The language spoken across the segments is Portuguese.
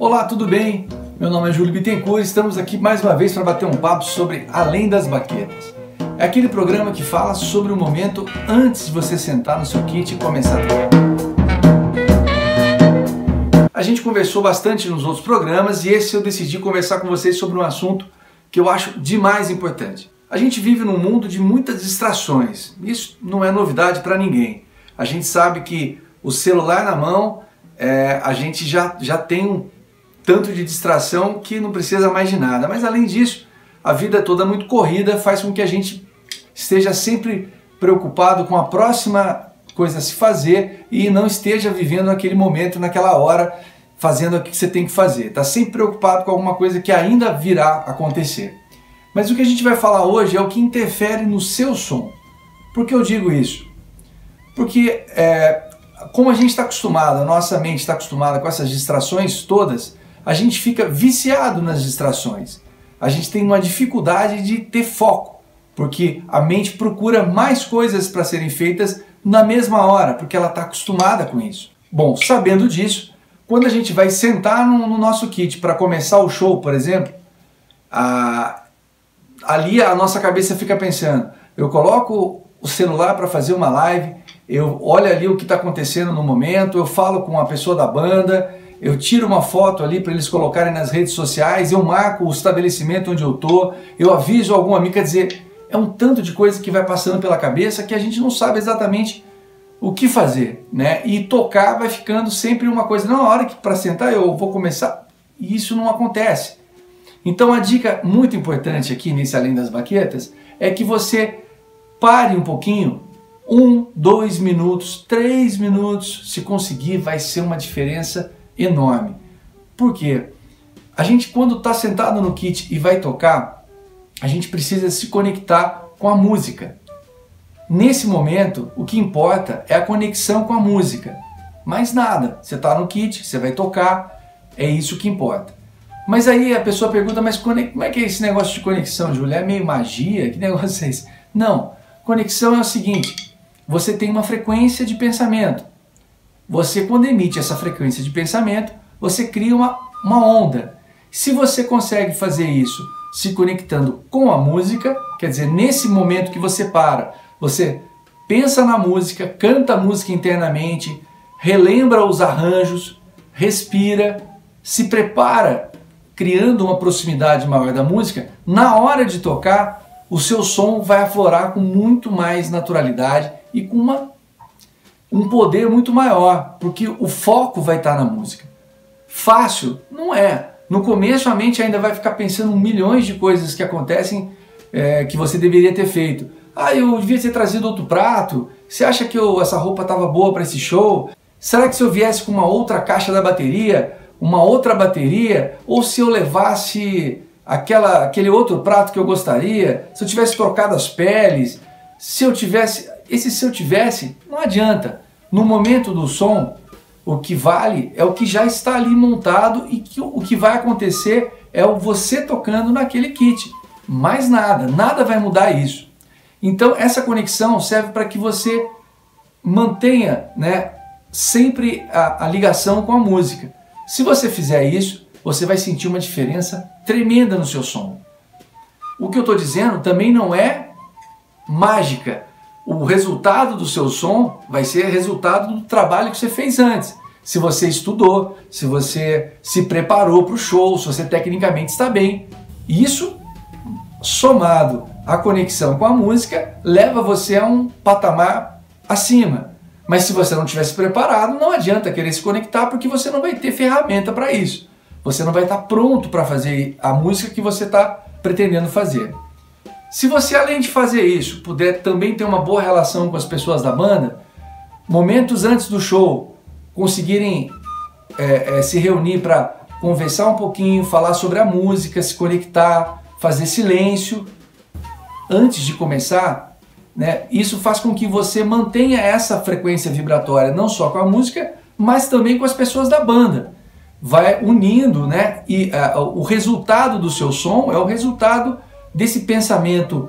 Olá, tudo bem? Meu nome é Júlio Bittencourt e estamos aqui mais uma vez para bater um papo sobre Além das Baquetas. É aquele programa que fala sobre o momento antes de você sentar no seu kit e começar a tocar. A gente conversou bastante nos outros programas e esse eu decidi conversar com vocês sobre um assunto que eu acho demais importante. A gente vive num mundo de muitas distrações. Isso não é novidade para ninguém. A gente sabe que o celular na mão, é, a gente já, já tem um tanto de distração que não precisa mais de nada. Mas além disso, a vida toda muito corrida faz com que a gente esteja sempre preocupado com a próxima coisa a se fazer e não esteja vivendo naquele momento, naquela hora, fazendo o que você tem que fazer. Está sempre preocupado com alguma coisa que ainda virá acontecer. Mas o que a gente vai falar hoje é o que interfere no seu som. Por que eu digo isso? Porque é, como a gente está acostumado, a nossa mente está acostumada com essas distrações todas, a gente fica viciado nas distrações. A gente tem uma dificuldade de ter foco, porque a mente procura mais coisas para serem feitas na mesma hora, porque ela está acostumada com isso. Bom, sabendo disso, quando a gente vai sentar no, no nosso kit para começar o show, por exemplo, a, ali a nossa cabeça fica pensando: eu coloco o celular para fazer uma live, eu olho ali o que está acontecendo no momento, eu falo com a pessoa da banda, eu tiro uma foto ali para eles colocarem nas redes sociais, eu marco o estabelecimento onde eu tô, eu aviso algum amigo, quer dizer, é um tanto de coisa que vai passando pela cabeça que a gente não sabe exatamente o que fazer, né? E tocar vai ficando sempre uma coisa, não, hora que para sentar eu vou começar, e isso não acontece. Então a dica muito importante aqui nesse Além das Baquetas é que você pare um pouquinho, um, dois minutos, três minutos, se conseguir, vai ser uma diferença enorme. Por quê? A gente, quando está sentado no kit e vai tocar, a gente precisa se conectar com a música. Nesse momento, o que importa é a conexão com a música. Mais nada. Você está no kit, você vai tocar, é isso que importa. Mas aí a pessoa pergunta, mas como é que é esse negócio de conexão, Júlia? É meio magia? Que negócio é esse? Não. Conexão é o seguinte: você tem uma frequência de pensamento. Você, quando emite essa frequência de pensamento, você cria uma, uma onda. Se você consegue fazer isso se conectando com a música, quer dizer, nesse momento que você para, você pensa na música, canta a música internamente, relembra os arranjos, respira, se prepara, criando uma proximidade maior da música, na hora de tocar, o seu som vai aflorar com muito mais naturalidade e com uma um poder muito maior, porque o foco vai estar na música. Fácil? Não é. No começo a mente ainda vai ficar pensando milhões de coisas que acontecem é, que você deveria ter feito. Ah, eu devia ter trazido outro prato. Você acha que eu, essa roupa estava boa para esse show? Será que se eu viesse com uma outra caixa da bateria, uma outra bateria, ou se eu levasse aquela, aquele outro prato que eu gostaria, se eu tivesse trocado as peles, se eu tivesse esse se eu tivesse, não adianta. No momento do som, o que vale é o que já está ali montado e que o que vai acontecer é o você tocando naquele kit. Mais nada, nada vai mudar isso. Então essa conexão serve para que você mantenha, né, sempre a, a ligação com a música. Se você fizer isso, você vai sentir uma diferença tremenda no seu som. O que eu estou dizendo também não é mágica o resultado do seu som vai ser resultado do trabalho que você fez antes. Se você estudou, se você se preparou para o show, se você tecnicamente está bem. Isso, somado à conexão com a música, leva você a um patamar acima. Mas se você não tivesse preparado, não adianta querer se conectar porque você não vai ter ferramenta para isso. Você não vai estar pronto para fazer a música que você está pretendendo fazer. Se você, além de fazer isso, puder também ter uma boa relação com as pessoas da banda, momentos antes do show, conseguirem é, é, se reunir para conversar um pouquinho, falar sobre a música, se conectar, fazer silêncio antes de começar, né? Isso faz com que você mantenha essa frequência vibratória não só com a música, mas também com as pessoas da banda. Vai unindo, né? E uh, o resultado do seu som é o resultado desse pensamento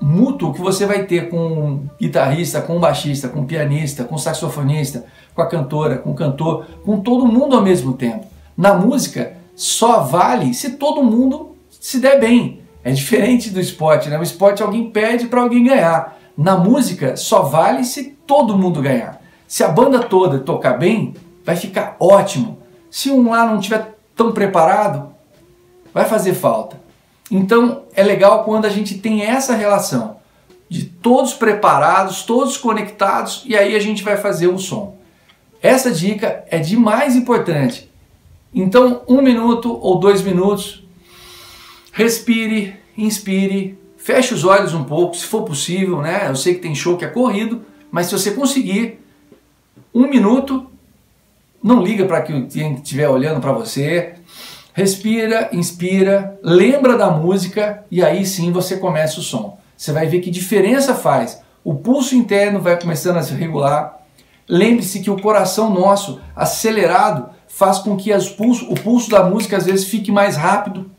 mútuo que você vai ter com guitarrista, com baixista, com pianista, com saxofonista, com a cantora, com o cantor, com todo mundo ao mesmo tempo. Na música, só vale se todo mundo se der bem. É diferente do esporte, né? O esporte alguém pede para alguém ganhar. Na música, só vale se todo mundo ganhar. Se a banda toda tocar bem, vai ficar ótimo. Se um lá não estiver tão preparado, vai fazer falta. Então é legal quando a gente tem essa relação de todos preparados, todos conectados e aí a gente vai fazer o som. Essa dica é de mais importante. Então, um minuto ou dois minutos, respire, inspire, feche os olhos um pouco, se for possível, né? Eu sei que tem show que é corrido, mas se você conseguir, um minuto, não liga para quem estiver olhando para você, respira, inspira, lembra da música e aí sim você começa o som. Você vai ver que diferença faz. O pulso interno vai começando a se regular. Lembre-se que o coração nosso acelerado faz com que pulso, o pulso da música às vezes fique mais rápido,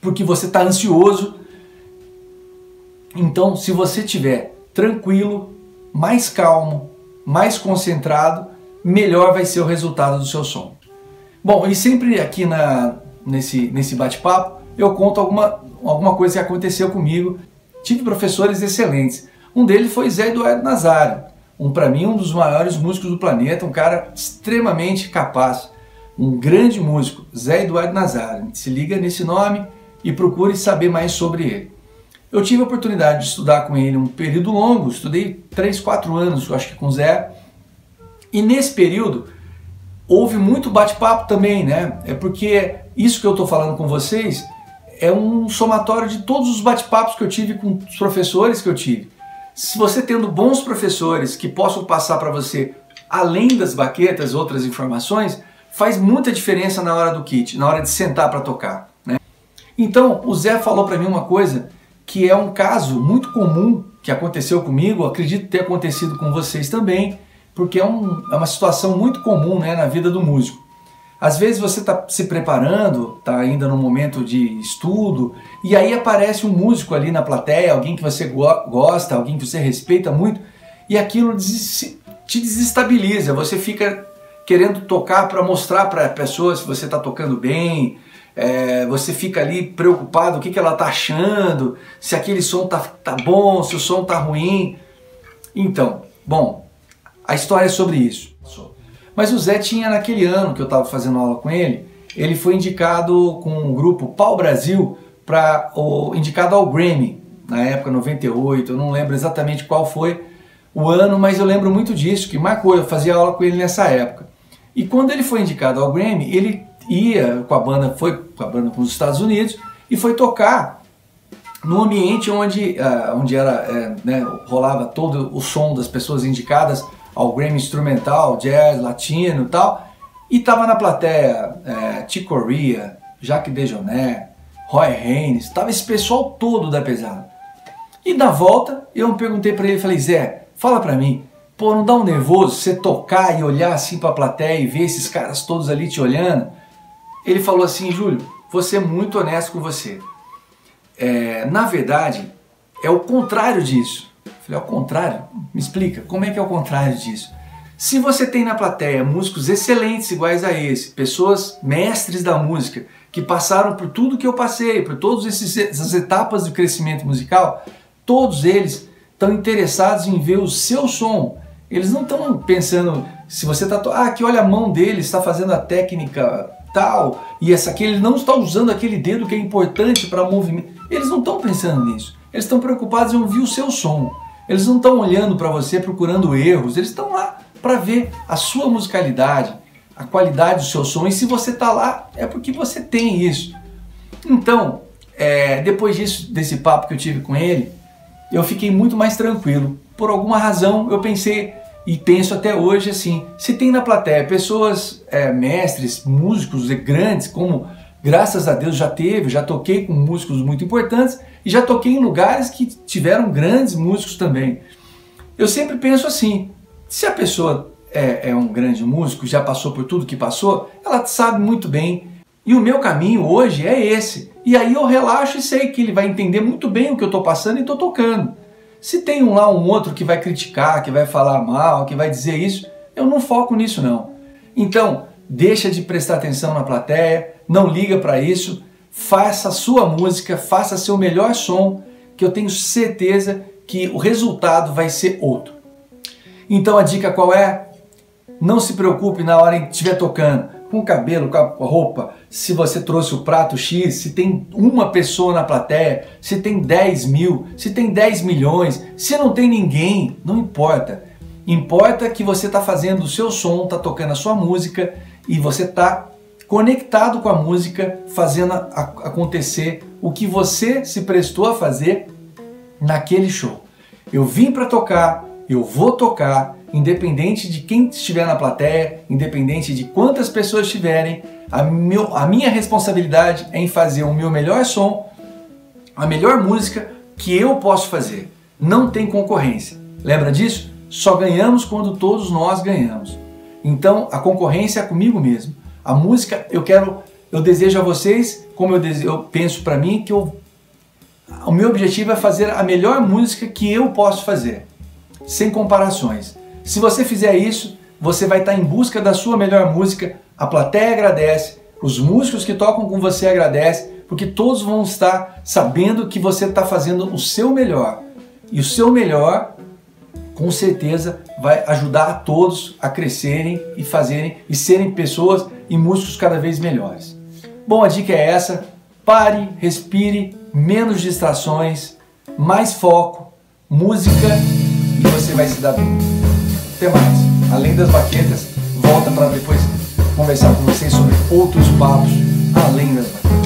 porque você está ansioso. Então, se você estiver tranquilo, mais calmo, mais concentrado, melhor vai ser o resultado do seu som. Bom, e sempre aqui na, nesse, nesse bate-papo eu conto alguma, alguma coisa que aconteceu comigo. Tive professores excelentes. Um deles foi Zé Eduardo Nazário, um para mim um dos maiores músicos do planeta, um cara extremamente capaz, um grande músico, Zé Eduardo Nazário. Se liga nesse nome e procure saber mais sobre ele. Eu tive a oportunidade de estudar com ele um período longo, estudei 3, 4 anos, acho que com Zé. E nesse período houve muito bate-papo também, né? É porque isso que eu estou falando com vocês é um somatório de todos os bate-papos que eu tive com os professores que eu tive. Se você tendo bons professores que possam passar para você, além das baquetas, outras informações, faz muita diferença na hora do kit, na hora de sentar para tocar. Né? Então, o Zé falou para mim uma coisa que é um caso muito comum que aconteceu comigo, acredito ter acontecido com vocês também, porque é, um, é uma situação muito comum né, na vida do músico. Às vezes você está se preparando, está ainda no momento de estudo, e aí aparece um músico ali na plateia, alguém que você go gosta, alguém que você respeita muito, e aquilo te desestabiliza. Você fica querendo tocar para mostrar para a pessoa se você está tocando bem, é, você fica ali preocupado o que, que ela está achando, se aquele som tá, tá bom, se o som tá ruim. Então, bom, a história é sobre isso. Mas o Zé tinha naquele ano que eu estava fazendo aula com ele, ele foi indicado com o grupo Pau Brasil para indicado ao Grammy na época 98, eu não lembro exatamente qual foi o ano, mas eu lembro muito disso, que marcou, eu fazia aula com ele nessa época. E quando ele foi indicado ao Grammy, ele ia com a banda, foi com a banda para os Estados Unidos e foi tocar no ambiente onde, uh, onde era, uh, né, rolava todo o som das pessoas indicadas ao Grammy instrumental, jazz, latino e tal. E tava na plateia é, Chick Corea, Jacques Dejoné, Roy Haynes, tava esse pessoal todo da pesada. E na volta eu perguntei para ele, falei, Zé, fala para mim, pô, não dá um nervoso você tocar e olhar assim para a plateia e ver esses caras todos ali te olhando? Ele falou assim, Júlio, vou ser muito honesto com você. É, na verdade, é o contrário disso. Falei, ao contrário? Me explica, como é que é o contrário disso? Se você tem na plateia músicos excelentes iguais a esse, pessoas mestres da música, que passaram por tudo que eu passei, por todas essas etapas do crescimento musical, todos eles estão interessados em ver o seu som. Eles não estão pensando se você está. Ah, que olha a mão dele, está fazendo a técnica tal, e essa aqui, ele não está usando aquele dedo que é importante para movimento. Eles não estão pensando nisso. Eles estão preocupados em ouvir o seu som. Eles não estão olhando para você procurando erros, eles estão lá para ver a sua musicalidade, a qualidade do seu som. E se você está lá, é porque você tem isso. Então, é, depois disso, desse papo que eu tive com ele, eu fiquei muito mais tranquilo. Por alguma razão, eu pensei e penso até hoje assim: se tem na plateia pessoas é, mestres, músicos grandes, como graças a Deus já teve, já toquei com músicos muito importantes e já toquei em lugares que tiveram grandes músicos também. Eu sempre penso assim: se a pessoa é, é um grande músico, já passou por tudo que passou, ela sabe muito bem. E o meu caminho hoje é esse. E aí eu relaxo e sei que ele vai entender muito bem o que eu estou passando e estou tocando. Se tem um lá um outro que vai criticar, que vai falar mal, que vai dizer isso, eu não foco nisso não. Então, deixa de prestar atenção na plateia, não liga para isso, faça a sua música, faça seu melhor som, que eu tenho certeza que o resultado vai ser outro. Então a dica qual é? Não se preocupe na hora em que estiver tocando, com o cabelo, com a roupa, se você trouxe o prato X, se tem uma pessoa na plateia, se tem 10 mil, se tem 10 milhões, se não tem ninguém, não importa. Importa que você está fazendo o seu som, está tocando a sua música e você está conectado com a música, fazendo a, a, acontecer o que você se prestou a fazer naquele show. Eu vim para tocar, eu vou tocar, independente de quem estiver na plateia, independente de quantas pessoas estiverem, a, meu, a minha responsabilidade é em fazer o meu melhor som, a melhor música que eu posso fazer. Não tem concorrência. Lembra disso? Só ganhamos quando todos nós ganhamos. Então a concorrência é comigo mesmo. A música eu quero, eu desejo a vocês, como eu, desejo, eu penso para mim que eu, o meu objetivo é fazer a melhor música que eu posso fazer, sem comparações. Se você fizer isso, você vai estar em busca da sua melhor música. A plateia agradece, os músicos que tocam com você agradecem, porque todos vão estar sabendo que você está fazendo o seu melhor. E o seu melhor com certeza vai ajudar a todos a crescerem e fazerem e serem pessoas e músicos cada vez melhores. Bom, a dica é essa: pare, respire, menos distrações, mais foco, música e você vai se dar bem. Até mais. Além das baquetas, volta para depois conversar com vocês sobre outros papos além das baquetas.